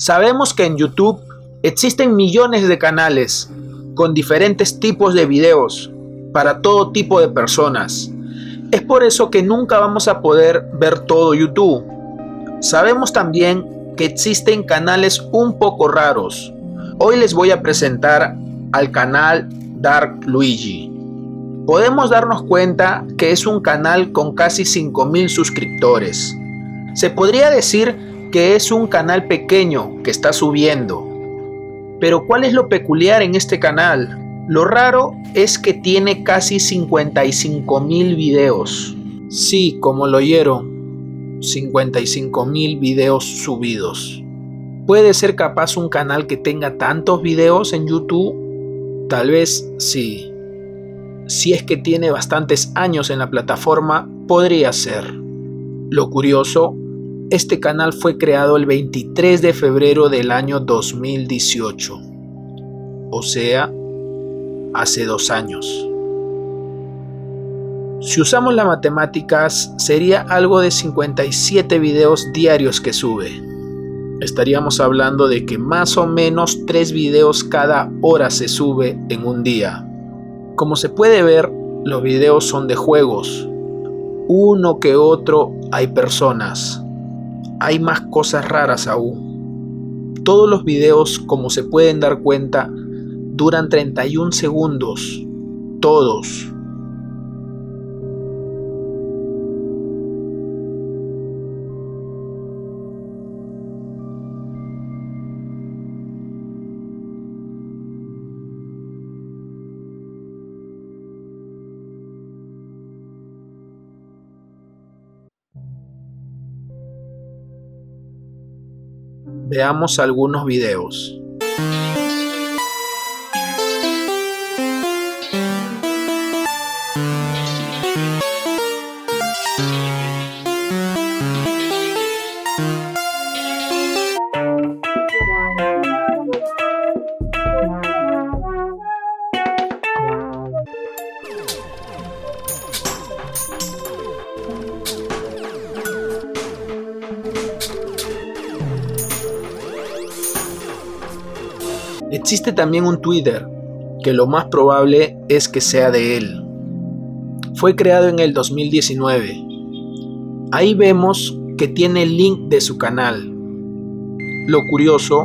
Sabemos que en YouTube existen millones de canales con diferentes tipos de videos para todo tipo de personas. Es por eso que nunca vamos a poder ver todo YouTube. Sabemos también que existen canales un poco raros. Hoy les voy a presentar al canal Dark Luigi. Podemos darnos cuenta que es un canal con casi 5000 suscriptores. Se podría decir que es un canal pequeño que está subiendo. Pero ¿cuál es lo peculiar en este canal? Lo raro es que tiene casi 55 mil videos. Sí, como lo oyeron, 55 mil videos subidos. ¿Puede ser capaz un canal que tenga tantos videos en YouTube? Tal vez sí. Si es que tiene bastantes años en la plataforma, podría ser. Lo curioso, este canal fue creado el 23 de febrero del año 2018. O sea, hace dos años. Si usamos las matemáticas, sería algo de 57 videos diarios que sube. Estaríamos hablando de que más o menos 3 videos cada hora se sube en un día. Como se puede ver, los videos son de juegos. Uno que otro hay personas. Hay más cosas raras aún. Todos los videos, como se pueden dar cuenta, duran 31 segundos, todos. Veamos algunos videos. Existe también un Twitter, que lo más probable es que sea de él. Fue creado en el 2019. Ahí vemos que tiene el link de su canal. Lo curioso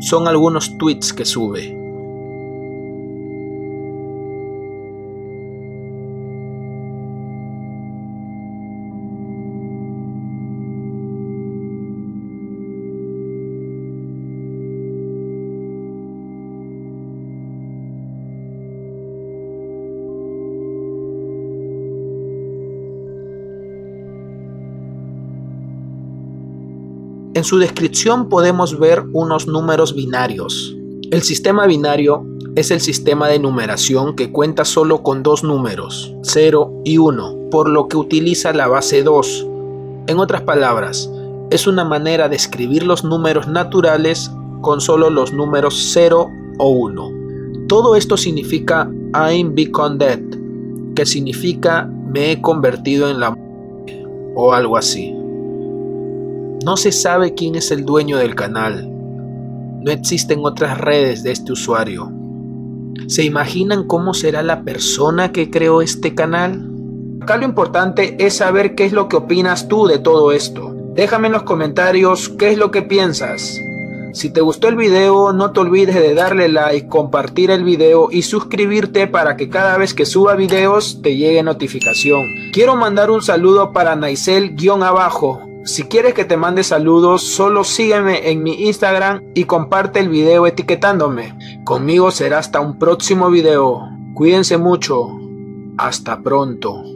son algunos tweets que sube. En su descripción podemos ver unos números binarios. El sistema binario es el sistema de numeración que cuenta solo con dos números, 0 y 1, por lo que utiliza la base 2. En otras palabras, es una manera de escribir los números naturales con solo los números 0 o 1. Todo esto significa I'm become dead, que significa me he convertido en la muerte o algo así. No se sabe quién es el dueño del canal. No existen otras redes de este usuario. ¿Se imaginan cómo será la persona que creó este canal? Acá lo importante es saber qué es lo que opinas tú de todo esto. Déjame en los comentarios qué es lo que piensas. Si te gustó el video, no te olvides de darle like, compartir el video y suscribirte para que cada vez que suba videos te llegue notificación. Quiero mandar un saludo para Naisel-abajo. Si quieres que te mande saludos, solo sígueme en mi Instagram y comparte el video etiquetándome. Conmigo será hasta un próximo video. Cuídense mucho. Hasta pronto.